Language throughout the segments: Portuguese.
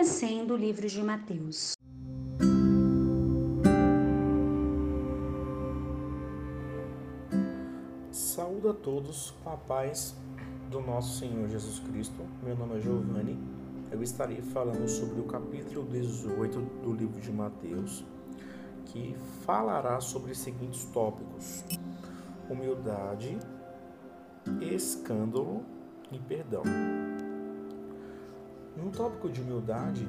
Conhecendo o livro de Mateus. Saúdo a todos com a paz do nosso Senhor Jesus Cristo. Meu nome é Giovanni. Eu estarei falando sobre o capítulo 18 do livro de Mateus, que falará sobre os seguintes tópicos: humildade, escândalo e perdão. No tópico de humildade,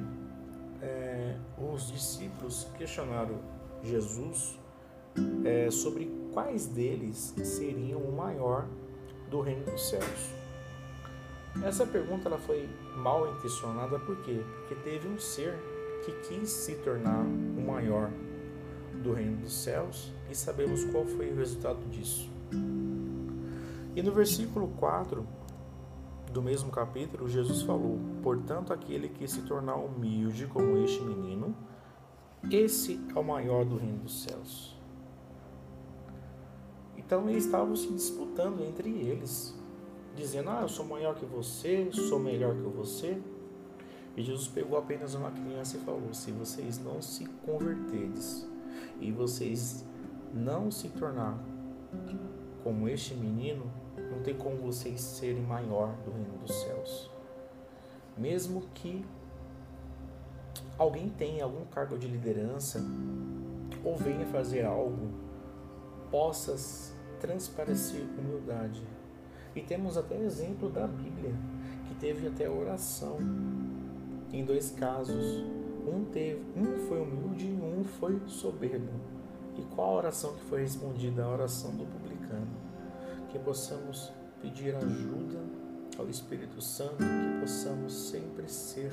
é, os discípulos questionaram Jesus é, sobre quais deles seriam o maior do reino dos céus. Essa pergunta ela foi mal intencionada por quê? Porque teve um ser que quis se tornar o maior do reino dos céus e sabemos qual foi o resultado disso. E no versículo 4 do mesmo capítulo, Jesus falou: Portanto, aquele que se tornar humilde como este menino, esse é o maior do reino dos céus. Então eles estavam se disputando entre eles, dizendo: Ah, eu sou maior que você, sou melhor que você. E Jesus pegou apenas uma criança e falou: Se vocês não se converterdes e vocês não se tornar como este menino, não tem como vocês serem maior do reino dos céus. Mesmo que alguém tenha algum cargo de liderança ou venha fazer algo, possas transparecer humildade. E temos até exemplo da Bíblia, que teve até oração em dois casos. Um teve, um foi humilde e um foi soberbo. E qual a oração que foi respondida? A oração do publicano. Que possamos pedir ajuda ao Espírito Santo, que possamos sempre ser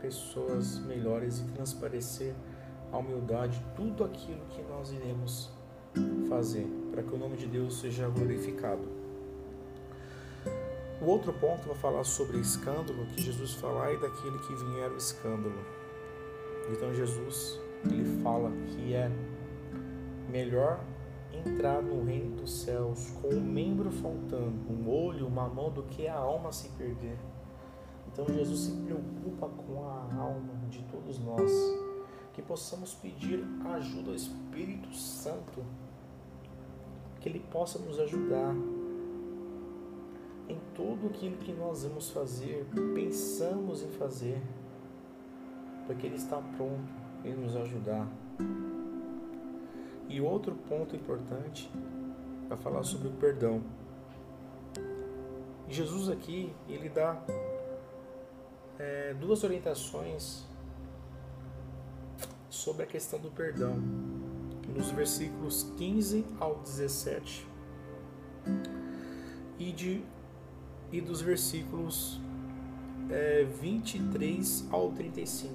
pessoas melhores e transparecer a humildade, tudo aquilo que nós iremos fazer, para que o nome de Deus seja glorificado. O outro ponto vai falar sobre escândalo, que Jesus fala e daquele que vier o escândalo. Então Jesus, ele fala que é melhor entrar no reino dos céus com um membro faltando, um olho, uma mão, do que a alma se perder. Então Jesus se preocupa com a alma de todos nós, que possamos pedir ajuda ao Espírito Santo que Ele possa nos ajudar em tudo aquilo que nós vamos fazer, pensamos em fazer, porque Ele está pronto em nos ajudar. E outro ponto importante é falar sobre o perdão. Jesus aqui ele dá é, duas orientações sobre a questão do perdão nos versículos 15 ao 17 e, de, e dos versículos é, 23 ao 35.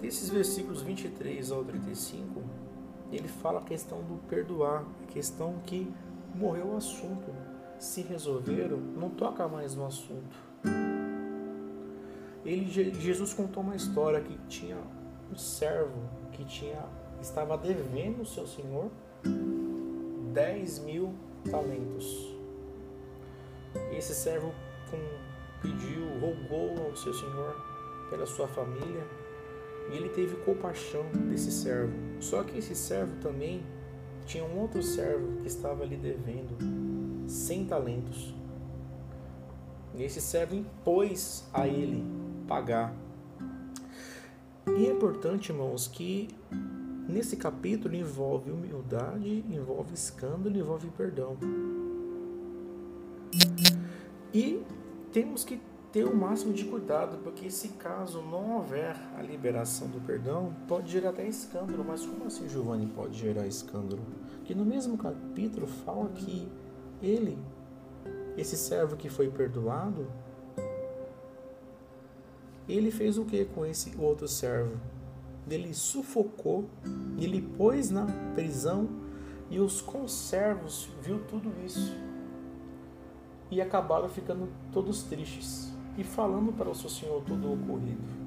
Desses versículos 23 ao 35, ele fala a questão do perdoar, a questão que morreu o assunto. Se resolveram, não toca mais no assunto. Ele, Jesus contou uma história que tinha um servo que tinha estava devendo o seu senhor 10 mil talentos. Esse servo com, pediu, rogou ao seu senhor pela sua família e ele teve compaixão desse servo. Só que esse servo também tinha um outro servo que estava lhe devendo 100 talentos. E esse servo impôs a ele pagar. E é importante, irmãos, que Nesse capítulo envolve humildade, envolve escândalo, envolve perdão. E temos que ter o máximo de cuidado, porque se caso não houver a liberação do perdão, pode gerar até escândalo. Mas como assim Giovanni pode gerar escândalo? Que no mesmo capítulo fala que ele, esse servo que foi perdoado, ele fez o que com esse outro servo? ele sufocou, ele pôs na prisão e os conservos viu tudo isso e acabaram ficando todos tristes e falando para o seu senhor todo o ocorrido.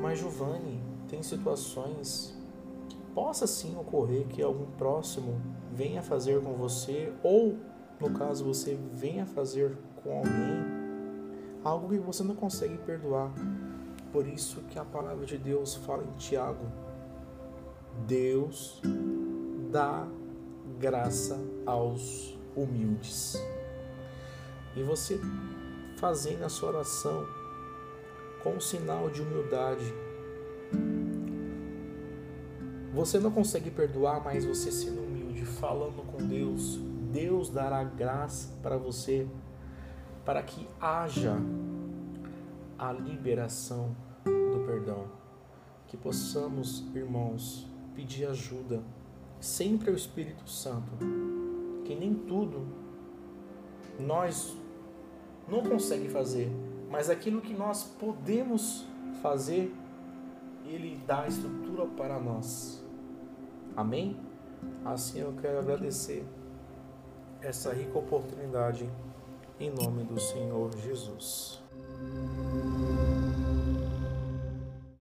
Mas Giovanni tem situações que possa sim ocorrer que algum próximo venha fazer com você ou no caso você venha fazer com alguém algo que você não consegue perdoar. Por isso que a palavra de Deus fala em Tiago: Deus dá graça aos humildes. E você fazendo a sua oração com um sinal de humildade. Você não consegue perdoar, mas você sendo humilde, falando com Deus, Deus dará graça para você, para que haja a liberação do perdão. Que possamos, irmãos, pedir ajuda sempre ao Espírito Santo, que nem tudo nós não consegue fazer, mas aquilo que nós podemos fazer, ele dá estrutura para nós. Amém? Assim eu quero agradecer essa rica oportunidade em nome do Senhor Jesus.